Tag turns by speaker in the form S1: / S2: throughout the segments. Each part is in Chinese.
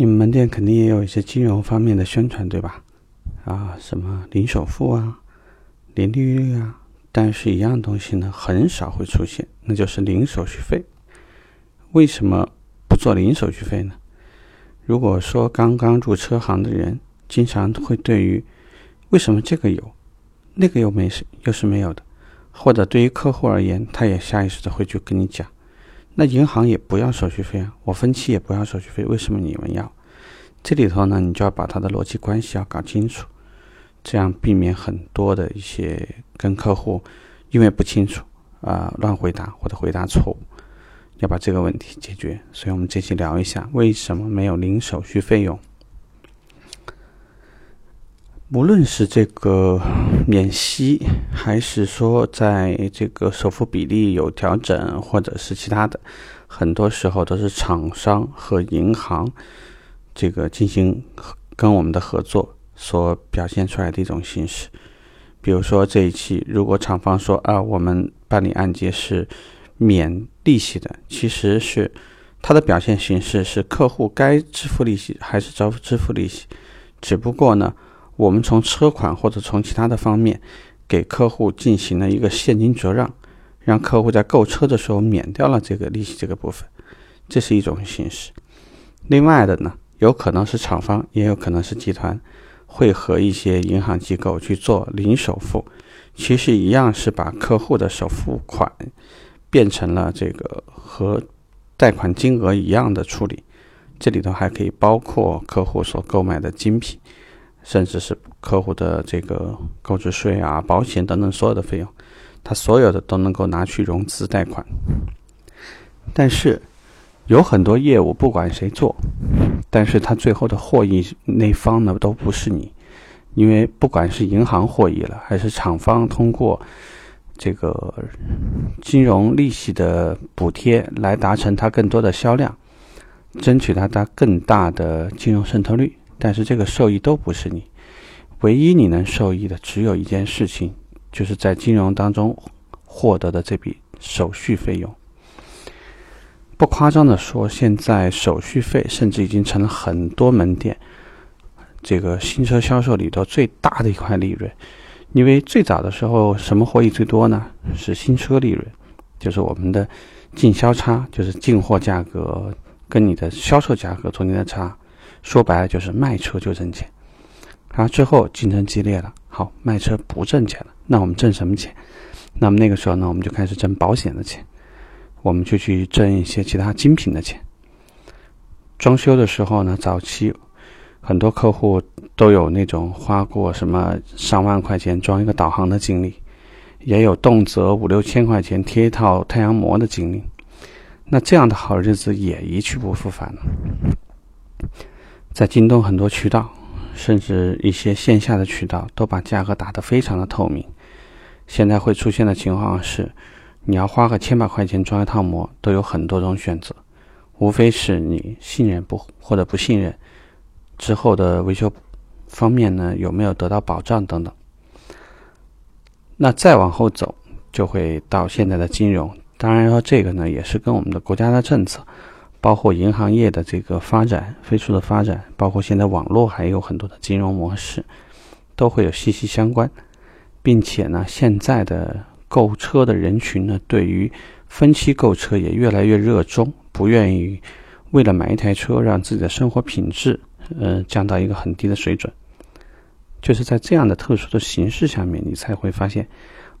S1: 你们门店肯定也有一些金融方面的宣传，对吧？啊，什么零首付啊，零利率啊，但是一样东西呢，很少会出现，那就是零手续费。为什么不做零手续费呢？如果说刚刚入车行的人，经常会对于为什么这个有，那个又没是又是没有的，或者对于客户而言，他也下意识的会去跟你讲。那银行也不要手续费啊，我分期也不要手续费，为什么你们要？这里头呢，你就要把它的逻辑关系要搞清楚，这样避免很多的一些跟客户因为不清楚啊乱回答或者回答错误，要把这个问题解决。所以我们这期聊一下为什么没有零手续费用。无论是这个免息，还是说在这个首付比例有调整，或者是其他的，很多时候都是厂商和银行这个进行跟我们的合作所表现出来的一种形式。比如说这一期，如果厂方说啊，我们办理按揭是免利息的，其实是它的表现形式是客户该支付利息还是支付支付利息，只不过呢。我们从车款或者从其他的方面给客户进行了一个现金折让，让客户在购车的时候免掉了这个利息这个部分，这是一种形式。另外的呢，有可能是厂方，也有可能是集团会和一些银行机构去做零首付，其实一样是把客户的首付款变成了这个和贷款金额一样的处理。这里头还可以包括客户所购买的精品。甚至是客户的这个购置税啊、保险等等所有的费用，他所有的都能够拿去融资贷款。但是有很多业务不管谁做，但是他最后的获益那方呢都不是你，因为不管是银行获益了，还是厂方通过这个金融利息的补贴来达成他更多的销量，争取他他更大的金融渗透率。但是这个受益都不是你，唯一你能受益的只有一件事情，就是在金融当中获得的这笔手续费用。不夸张的说，现在手续费甚至已经成了很多门店这个新车销售里头最大的一块利润。因为最早的时候，什么获益最多呢？是新车利润，就是我们的进销差，就是进货价格跟你的销售价格中间的差。说白了就是卖车就挣钱，然后之后竞争激烈了，好卖车不挣钱了，那我们挣什么钱？那么那个时候呢，我们就开始挣保险的钱，我们就去挣一些其他精品的钱。装修的时候呢，早期很多客户都有那种花过什么上万块钱装一个导航的经历，也有动辄五六千块钱贴一套太阳膜的经历，那这样的好日子也一去不复返了。在京东很多渠道，甚至一些线下的渠道，都把价格打得非常的透明。现在会出现的情况是，你要花个千把块钱装一套膜，都有很多种选择，无非是你信任不或者不信任，之后的维修方面呢有没有得到保障等等。那再往后走，就会到现在的金融。当然说这个呢，也是跟我们的国家的政策。包括银行业的这个发展飞速的发展，包括现在网络还有很多的金融模式，都会有息息相关，并且呢，现在的购车的人群呢，对于分期购车也越来越热衷，不愿意为了买一台车让自己的生活品质，呃，降到一个很低的水准。就是在这样的特殊的形式下面，你才会发现，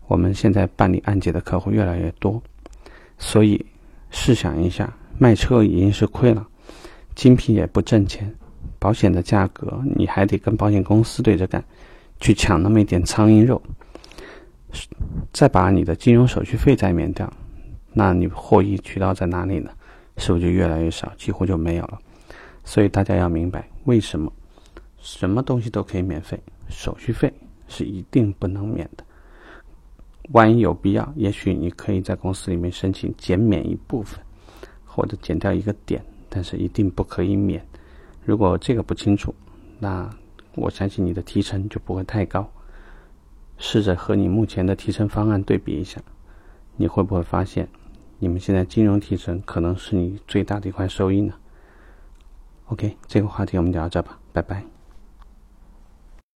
S1: 我们现在办理按揭的客户越来越多。所以试想一下。卖车已经是亏了，精品也不挣钱，保险的价格你还得跟保险公司对着干，去抢那么一点苍蝇肉，再把你的金融手续费再免掉，那你获益渠道在哪里呢？是不是就越来越少，几乎就没有了？所以大家要明白，为什么什么东西都可以免费，手续费是一定不能免的。万一有必要，也许你可以在公司里面申请减免一部分。或者减掉一个点，但是一定不可以免。如果这个不清楚，那我相信你的提成就不会太高。试着和你目前的提成方案对比一下，你会不会发现，你们现在金融提成可能是你最大的一块收益呢 OK，这个话题我们聊到这吧，拜拜。